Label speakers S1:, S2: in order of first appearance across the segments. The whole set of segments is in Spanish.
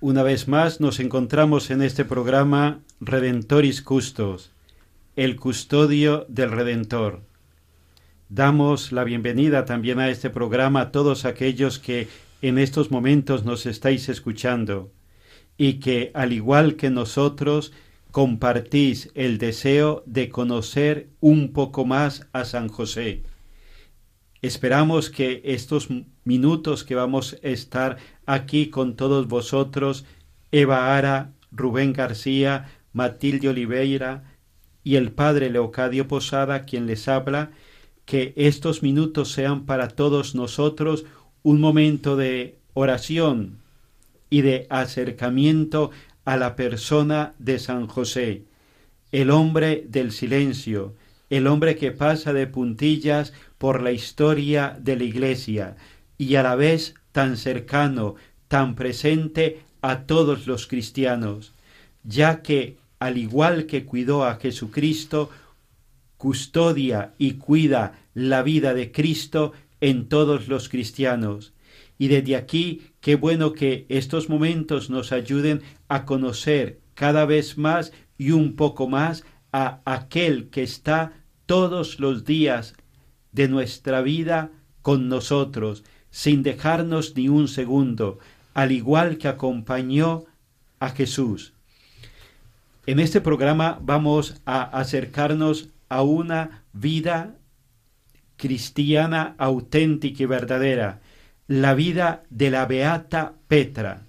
S1: Una vez más nos encontramos en este programa Redentoris Custos, el custodio del Redentor. Damos la bienvenida también a este programa a todos aquellos que en estos momentos nos estáis escuchando y que, al igual que nosotros, compartís el deseo de conocer un poco más a San José. Esperamos que estos minutos que vamos a estar aquí con todos vosotros, Eva Ara, Rubén García, Matilde Oliveira y el Padre Leocadio Posada, quien les habla, que estos minutos sean para todos nosotros un momento de oración y de acercamiento a la persona de San José, el hombre del silencio, el hombre que pasa de puntillas por la historia de la Iglesia y a la vez tan cercano, tan presente a todos los cristianos, ya que, al igual que cuidó a Jesucristo, custodia y cuida la vida de Cristo en todos los cristianos. Y desde aquí, qué bueno que estos momentos nos ayuden a conocer cada vez más y un poco más a aquel que está todos los días de nuestra vida con nosotros, sin dejarnos ni un segundo, al igual que acompañó a Jesús. En este programa vamos a acercarnos a una vida cristiana auténtica y verdadera, la vida de la Beata Petra.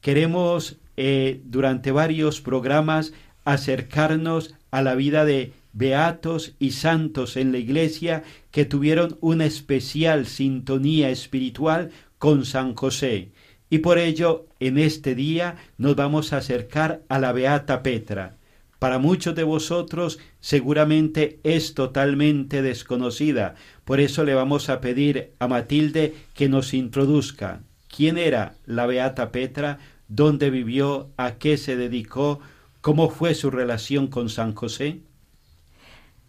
S1: Queremos eh, durante varios programas acercarnos a la vida de beatos y santos en la Iglesia que tuvieron una especial sintonía espiritual con San José. Y por ello, en este día nos vamos a acercar a la Beata Petra. Para muchos de vosotros seguramente es totalmente desconocida. Por eso le vamos a pedir a Matilde que nos introduzca. ¿Quién era la Beata Petra? ¿Dónde vivió? ¿A qué se dedicó? ¿Cómo fue su relación con San José?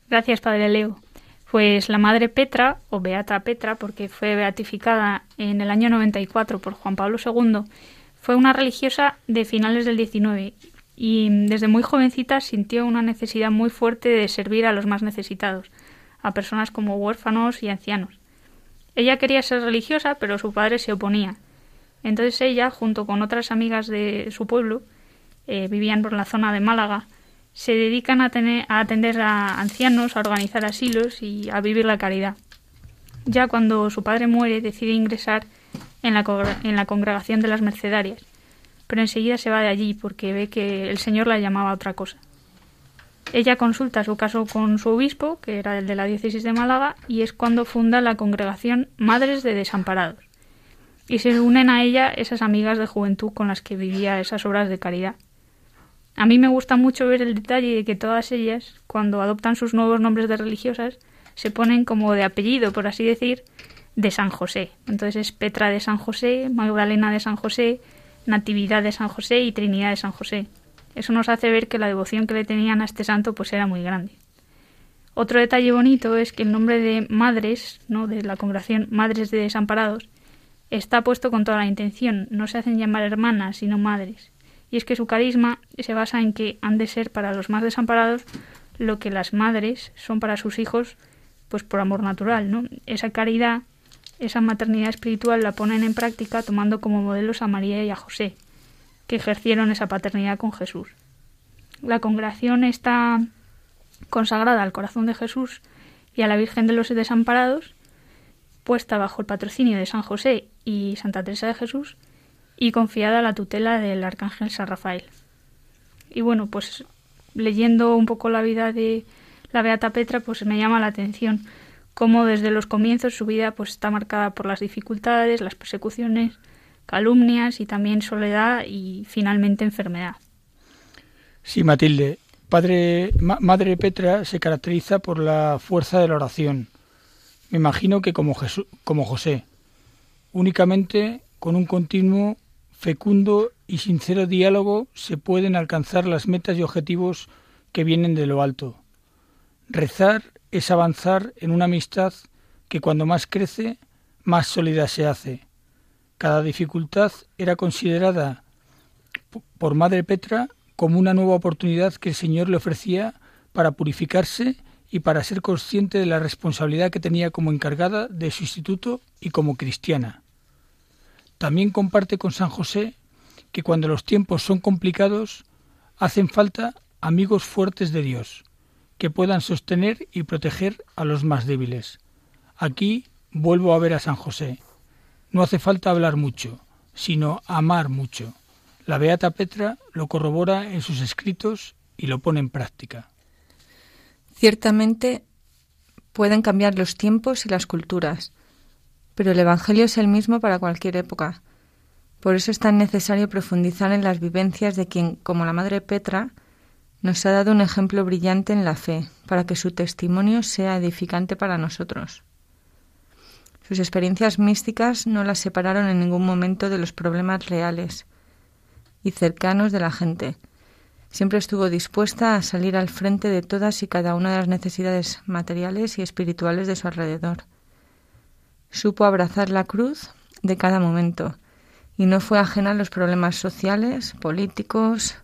S2: Gracias, Padre Leo. Pues la Madre Petra, o Beata Petra, porque fue beatificada en el año 94 por Juan Pablo II, fue una religiosa de finales del XIX y desde muy jovencita sintió una necesidad muy fuerte de servir a los más necesitados, a personas como huérfanos y ancianos. Ella quería ser religiosa, pero su padre se oponía. Entonces ella, junto con otras amigas de su pueblo, eh, vivían por la zona de Málaga, se dedican a, tener, a atender a ancianos, a organizar asilos y a vivir la caridad. Ya cuando su padre muere, decide ingresar en la, en la congregación de las mercedarias, pero enseguida se va de allí porque ve que el Señor la llamaba a otra cosa. Ella consulta su caso con su obispo, que era el de la diócesis de Málaga, y es cuando funda la congregación Madres de Desamparados. y se unen a ella esas amigas de juventud con las que vivía esas obras de caridad. A mí me gusta mucho ver el detalle de que todas ellas, cuando adoptan sus nuevos nombres de religiosas, se ponen como de apellido, por así decir, de San José. Entonces es Petra de San José, Magdalena de San José, Natividad de San José y Trinidad de San José. Eso nos hace ver que la devoción que le tenían a este santo pues era muy grande. Otro detalle bonito es que el nombre de madres, ¿no? de la congregación Madres de Desamparados, está puesto con toda la intención. No se hacen llamar hermanas, sino madres y es que su carisma se basa en que han de ser para los más desamparados lo que las madres son para sus hijos, pues por amor natural, ¿no? Esa caridad, esa maternidad espiritual la ponen en práctica tomando como modelos a María y a José, que ejercieron esa paternidad con Jesús. La congregación está consagrada al corazón de Jesús y a la Virgen de los Desamparados, puesta bajo el patrocinio de San José y Santa Teresa de Jesús, y confiada a la tutela del arcángel San Rafael. Y bueno, pues leyendo un poco la vida de la Beata Petra, pues me llama la atención cómo desde los comienzos su vida pues está marcada por las dificultades, las persecuciones, calumnias y también soledad y finalmente enfermedad.
S3: Sí, Matilde. Padre, Madre Petra se caracteriza por la fuerza de la oración. Me imagino que como, Jesús, como José. Únicamente con un continuo fecundo y sincero diálogo se pueden alcanzar las metas y objetivos que vienen de lo alto. Rezar es avanzar en una amistad que cuando más crece, más sólida se hace. Cada dificultad era considerada por Madre Petra como una nueva oportunidad que el Señor le ofrecía para purificarse y para ser consciente de la responsabilidad que tenía como encargada de su instituto y como cristiana. También comparte con San José que cuando los tiempos son complicados, hacen falta amigos fuertes de Dios, que puedan sostener y proteger a los más débiles. Aquí vuelvo a ver a San José. No hace falta hablar mucho, sino amar mucho. La Beata Petra lo corrobora en sus escritos y lo pone en práctica.
S4: Ciertamente pueden cambiar los tiempos y las culturas, pero el Evangelio es el mismo para cualquier época. Por eso es tan necesario profundizar en las vivencias de quien, como la Madre Petra, nos ha dado un ejemplo brillante en la fe, para que su testimonio sea edificante para nosotros. Sus experiencias místicas no las separaron en ningún momento de los problemas reales y cercanos de la gente. Siempre estuvo dispuesta a salir al frente de todas y cada una de las necesidades materiales y espirituales de su alrededor Supo abrazar la cruz de cada momento y no fue ajena a los problemas sociales, políticos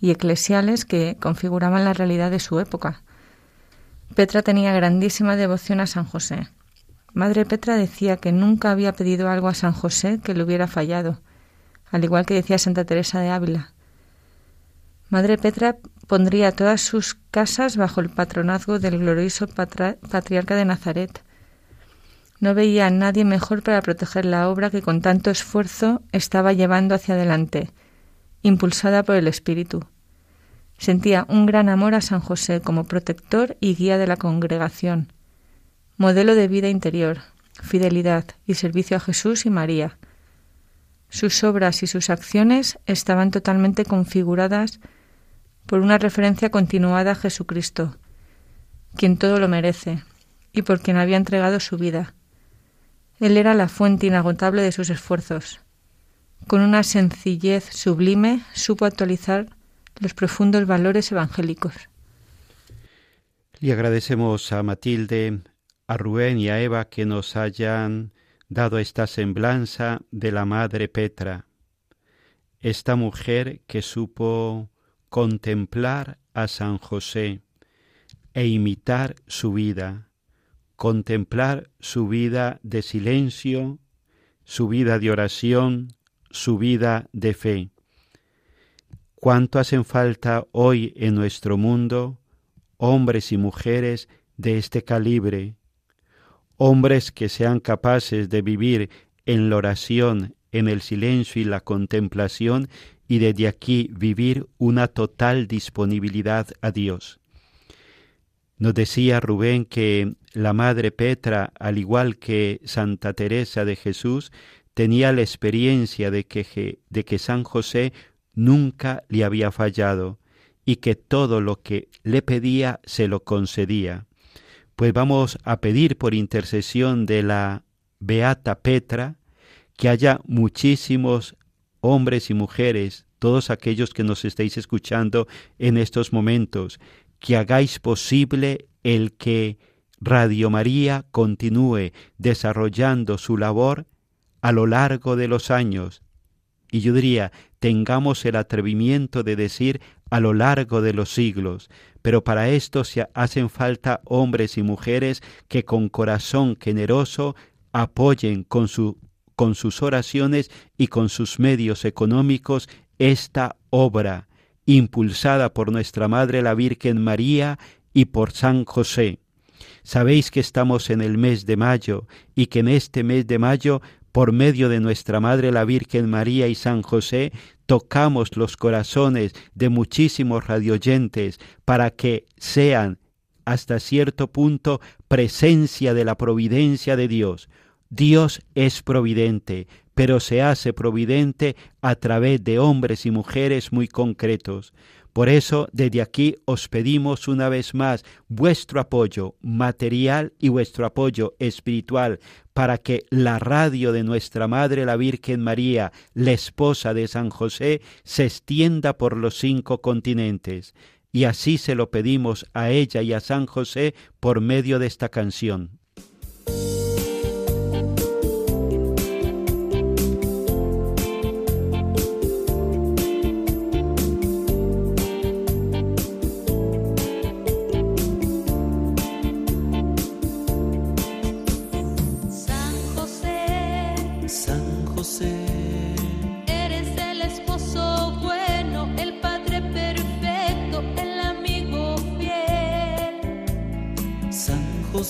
S4: y eclesiales que configuraban la realidad de su época. Petra tenía grandísima devoción a San José. Madre Petra decía que nunca había pedido algo a San José que le hubiera fallado, al igual que decía Santa Teresa de Ávila. Madre Petra pondría todas sus casas bajo el patronazgo del glorioso patriarca de Nazaret, no veía a nadie mejor para proteger la obra que con tanto esfuerzo estaba llevando hacia adelante, impulsada por el Espíritu. Sentía un gran amor a San José como protector y guía de la congregación, modelo de vida interior, fidelidad y servicio a Jesús y María. Sus obras y sus acciones estaban totalmente configuradas por una referencia continuada a Jesucristo, quien todo lo merece y por quien había entregado su vida. Él era la fuente inagotable de sus esfuerzos. Con una sencillez sublime supo actualizar los profundos valores evangélicos.
S1: Le agradecemos a Matilde, a Rubén y a Eva que nos hayan dado esta semblanza de la Madre Petra, esta mujer que supo contemplar a San José e imitar su vida, contemplar su vida de silencio, su vida de oración, su vida de fe. ¿Cuánto hacen falta hoy en nuestro mundo hombres y mujeres de este calibre? Hombres que sean capaces de vivir en la oración, en el silencio y la contemplación y desde aquí vivir una total disponibilidad a Dios. Nos decía Rubén que la Madre Petra, al igual que Santa Teresa de Jesús, tenía la experiencia de que, de que San José nunca le había fallado y que todo lo que le pedía se lo concedía. Pues vamos a pedir por intercesión de la Beata Petra que haya muchísimos hombres y mujeres, todos aquellos que nos estéis escuchando en estos momentos, que hagáis posible el que Radio María continúe desarrollando su labor a lo largo de los años. Y yo diría, tengamos el atrevimiento de decir a lo largo de los siglos, pero para esto se hacen falta hombres y mujeres que con corazón generoso apoyen con, su, con sus oraciones y con sus medios económicos esta obra, impulsada por nuestra Madre la Virgen María y por San José. Sabéis que estamos en el mes de mayo y que en este mes de mayo por medio de nuestra Madre la Virgen María y San José, tocamos los corazones de muchísimos radioyentes para que sean hasta cierto punto presencia de la providencia de Dios. Dios es providente, pero se hace providente a través de hombres y mujeres muy concretos. Por eso, desde aquí os pedimos una vez más vuestro apoyo material y vuestro apoyo espiritual para que la radio de nuestra Madre la Virgen María, la esposa de San José, se extienda por los cinco continentes. Y así se lo pedimos a ella y a San José por medio de esta canción.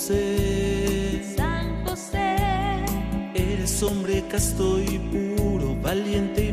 S5: San José. Eres hombre casto y puro, valiente y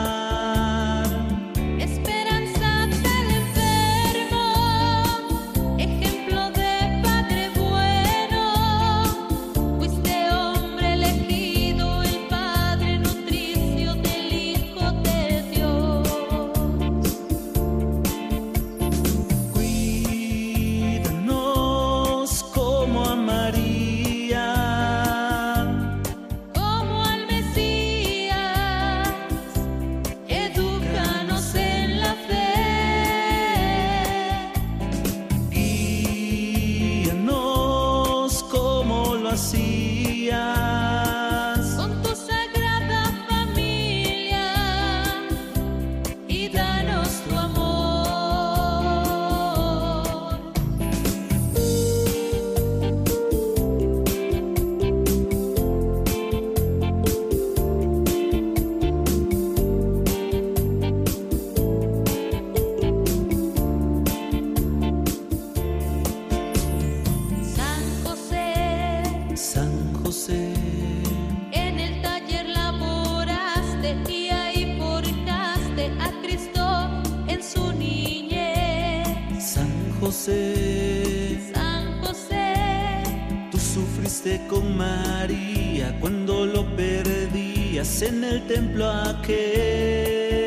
S5: see. En el templo aquel.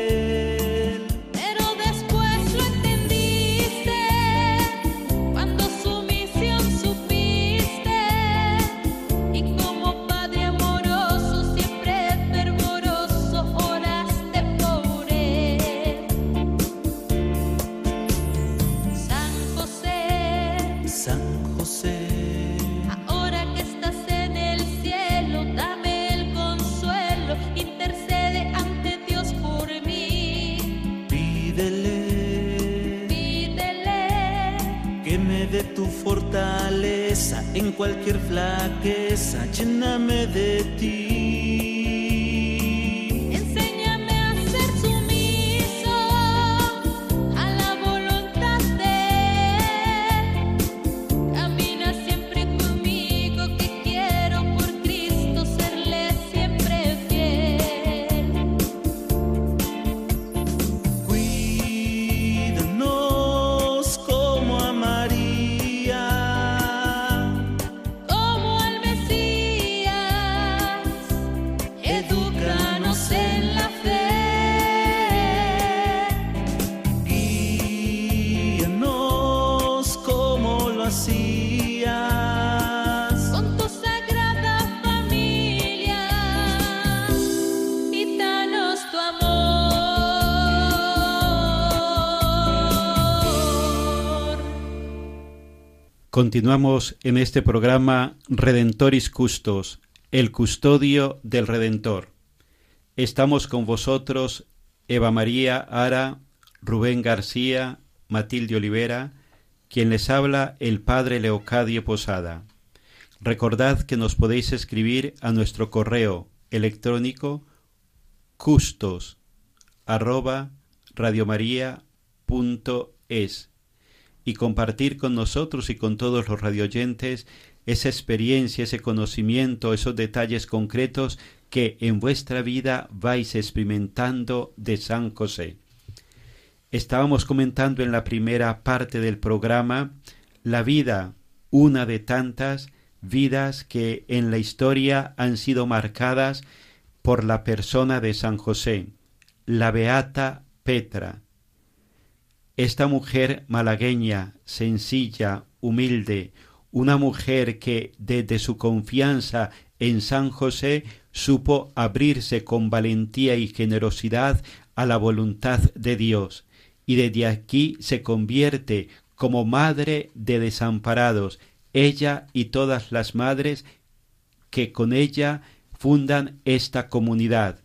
S1: Continuamos en este programa Redentoris Custos, el custodio del Redentor. Estamos con vosotros Eva María Ara, Rubén García, Matilde Olivera, quien les habla el Padre Leocadio Posada. Recordad que nos podéis escribir a nuestro correo electrónico custos arroba radiomaria.es y compartir con nosotros y con todos los radioyentes esa experiencia, ese conocimiento, esos detalles concretos que en vuestra vida vais experimentando de San José. Estábamos comentando en la primera parte del programa la vida, una de tantas vidas que en la historia han sido marcadas por la persona de San José, la beata Petra, esta mujer malagueña, sencilla, humilde, una mujer que desde su confianza en San José supo abrirse con valentía y generosidad a la voluntad de Dios, y desde aquí se convierte como madre de desamparados, ella y todas las madres que con ella fundan esta comunidad.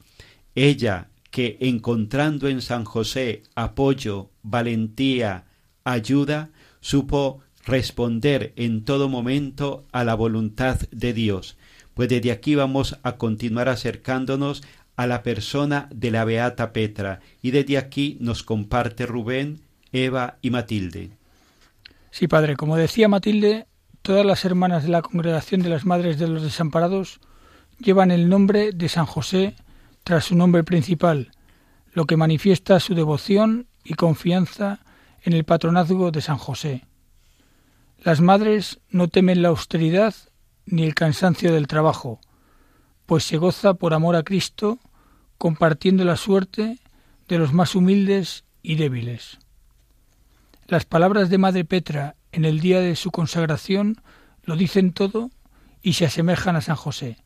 S1: Ella, que encontrando en San José apoyo, valentía, ayuda, supo responder en todo momento a la voluntad de Dios. Pues desde aquí vamos a continuar acercándonos a la persona de la Beata Petra y desde aquí nos comparte Rubén, Eva y Matilde.
S3: Sí, padre, como decía Matilde, todas las hermanas de la Congregación de las Madres de los Desamparados llevan el nombre de San José tras su nombre principal, lo que manifiesta su devoción y confianza en el patronazgo de San José. Las madres no temen la austeridad ni el cansancio del trabajo, pues se goza por amor a Cristo, compartiendo la suerte de los más humildes y débiles. Las palabras de Madre Petra en el día de su consagración lo dicen todo y se asemejan a San José.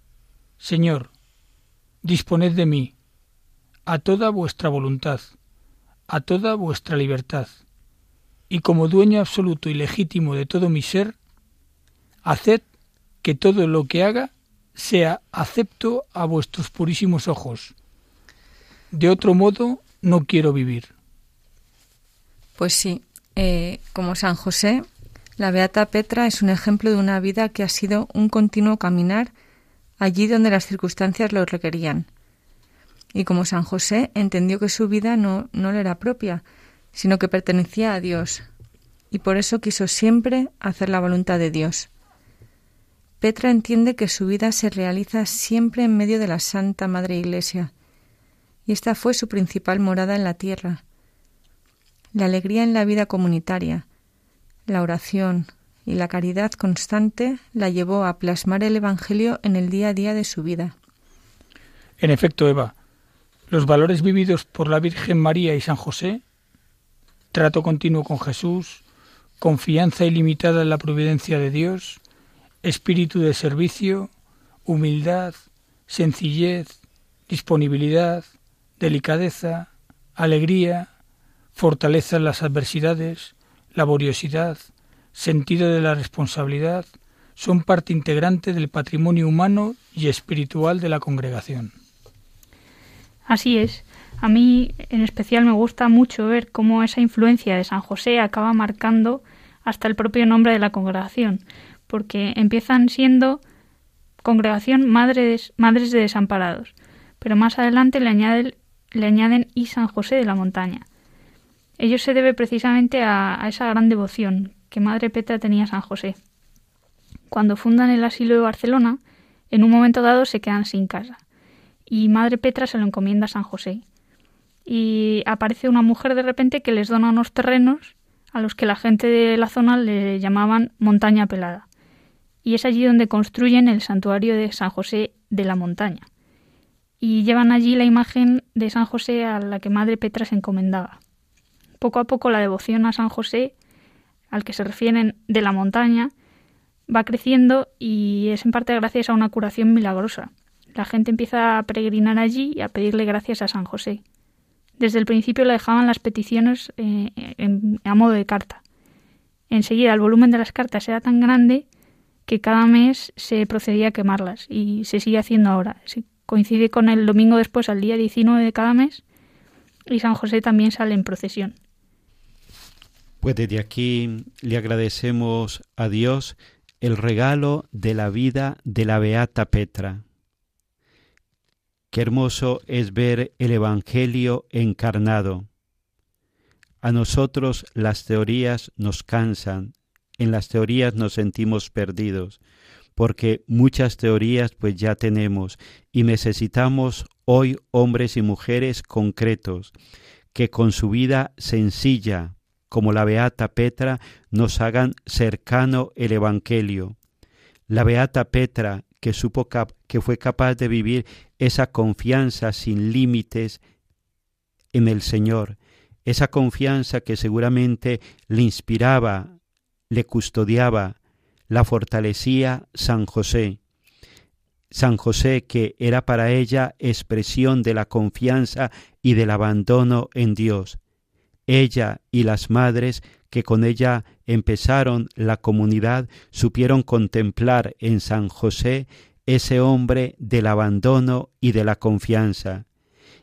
S3: Señor, disponed de mí, a toda vuestra voluntad, a toda vuestra libertad, y como dueño absoluto y legítimo de todo mi ser, haced que todo lo que haga sea acepto a vuestros purísimos ojos. De otro modo no quiero vivir.
S4: Pues sí, eh, como San José, la Beata Petra es un ejemplo de una vida que ha sido un continuo caminar allí donde las circunstancias lo requerían. Y como San José entendió que su vida no, no le era propia, sino que pertenecía a Dios, y por eso quiso siempre hacer la voluntad de Dios. Petra entiende que su vida se realiza siempre en medio de la Santa Madre Iglesia, y esta fue su principal morada en la tierra. La alegría en la vida comunitaria, la oración, y la caridad constante la llevó a plasmar el Evangelio en el día a día de su vida.
S3: En efecto, Eva, los valores vividos por la Virgen María y San José, trato continuo con Jesús, confianza ilimitada en la providencia de Dios, espíritu de servicio, humildad, sencillez, disponibilidad, delicadeza, alegría, fortaleza en las adversidades, laboriosidad, sentido de la responsabilidad, son parte integrante del patrimonio humano y espiritual de la congregación.
S2: Así es. A mí en especial me gusta mucho ver cómo esa influencia de San José acaba marcando hasta el propio nombre de la congregación, porque empiezan siendo congregación madres, madres de desamparados, pero más adelante le añaden, le añaden y San José de la Montaña. Ello se debe precisamente a, a esa gran devoción que Madre Petra tenía San José. Cuando fundan el asilo de Barcelona, en un momento dado se quedan sin casa y Madre Petra se lo encomienda a San José. Y aparece una mujer de repente que les dona unos terrenos a los que la gente de la zona le llamaban Montaña Pelada. Y es allí donde construyen el santuario de San José de la Montaña. Y llevan allí la imagen de San José a la que Madre Petra se encomendaba. Poco a poco la devoción a San José, al que se refieren de la montaña, va creciendo y es en parte gracias a una curación milagrosa. La gente empieza a peregrinar allí y a pedirle gracias a San José. Desde el principio le dejaban las peticiones eh, a modo de carta. Enseguida el volumen de las cartas era tan grande que cada mes se procedía a quemarlas y se sigue haciendo ahora. Se coincide con el domingo después, al día 19 de cada mes, y San José también sale en procesión.
S1: Pues desde aquí le agradecemos a Dios el regalo de la vida de la Beata Petra. Qué hermoso es ver el Evangelio encarnado. A nosotros las teorías nos cansan, en las teorías nos sentimos perdidos, porque muchas teorías pues ya tenemos y necesitamos hoy hombres y mujeres concretos que con su vida sencilla, como la beata Petra, nos hagan cercano el Evangelio. La beata Petra, que supo que fue capaz de vivir esa confianza sin límites en el Señor, esa confianza que seguramente le inspiraba, le custodiaba, la fortalecía San José. San José que era para ella expresión de la confianza y del abandono en Dios. Ella y las madres que con ella empezaron la comunidad supieron contemplar en San José ese hombre del abandono y de la confianza.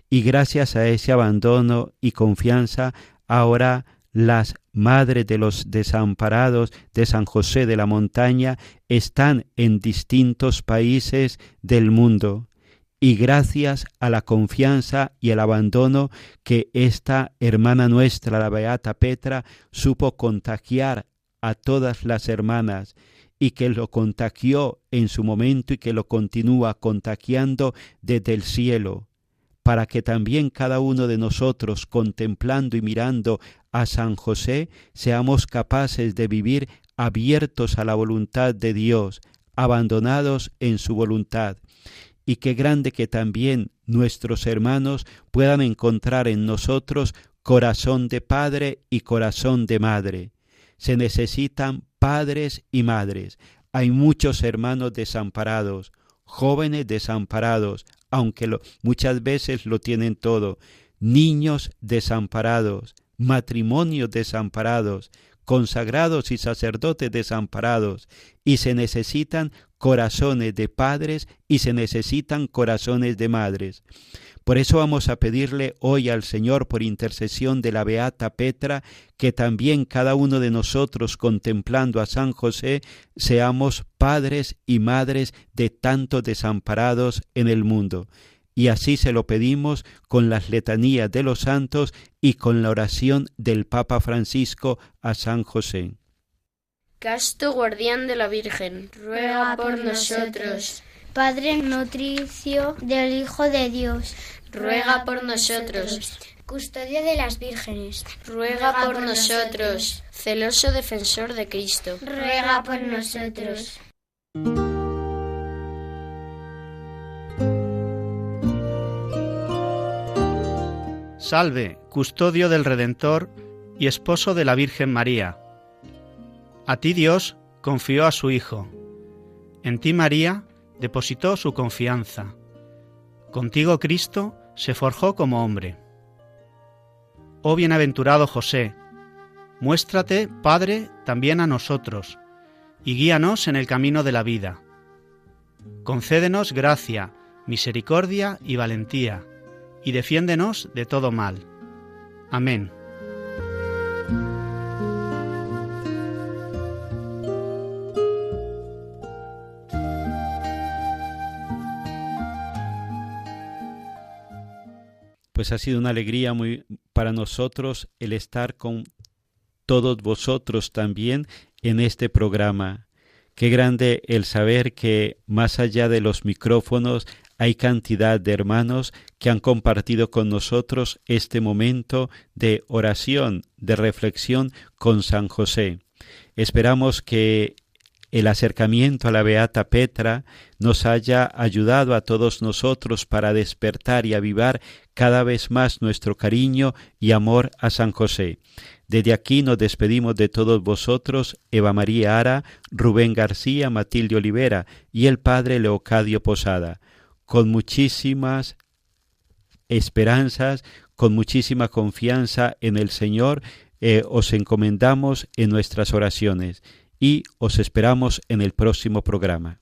S1: Y gracias a ese abandono y confianza, ahora las madres de los desamparados de San José de la Montaña están en distintos países del mundo. Y gracias a la confianza y el abandono que esta hermana nuestra, la Beata Petra, supo contagiar a todas las hermanas y que lo contagió en su momento y que lo continúa contagiando desde el cielo, para que también cada uno de nosotros, contemplando y mirando a San José, seamos capaces de vivir abiertos a la voluntad de Dios, abandonados en su voluntad. Y qué grande que también nuestros hermanos puedan encontrar en nosotros corazón de padre y corazón de madre. Se necesitan padres y madres. Hay muchos hermanos desamparados, jóvenes desamparados, aunque muchas veces lo tienen todo, niños desamparados, matrimonios desamparados, consagrados y sacerdotes desamparados, y se necesitan corazones de padres y se necesitan corazones de madres. Por eso vamos a pedirle hoy al Señor, por intercesión de la Beata Petra, que también cada uno de nosotros, contemplando a San José, seamos padres y madres de tantos desamparados en el mundo. Y así se lo pedimos con las letanías de los santos y con la oración del Papa Francisco a San José.
S6: Casto guardián de la Virgen, ruega por nosotros.
S7: Padre nutricio del Hijo de Dios,
S6: ruega por nosotros.
S7: Custodio de las vírgenes,
S6: ruega por nosotros. Celoso defensor de Cristo,
S7: ruega por nosotros.
S8: Salve, custodio del Redentor y esposo de la Virgen María. A ti Dios confió a su Hijo. En ti María depositó su confianza. Contigo Cristo se forjó como hombre. Oh bienaventurado José, muéstrate, Padre, también a nosotros, y guíanos en el camino de la vida. Concédenos gracia, misericordia y valentía, y defiéndenos de todo mal. Amén.
S1: Pues ha sido una alegría muy para nosotros el estar con todos vosotros también en este programa. Qué grande el saber que más allá de los micrófonos hay cantidad de hermanos que han compartido con nosotros este momento de oración, de reflexión con San José. Esperamos que el acercamiento a la Beata Petra nos haya ayudado a todos nosotros para despertar y avivar cada vez más nuestro cariño y amor a San José. Desde aquí nos despedimos de todos vosotros, Eva María Ara, Rubén García, Matilde Olivera y el Padre Leocadio Posada, con muchísimas esperanzas, con muchísima confianza en el Señor, eh, os encomendamos en nuestras oraciones y os esperamos en el próximo programa.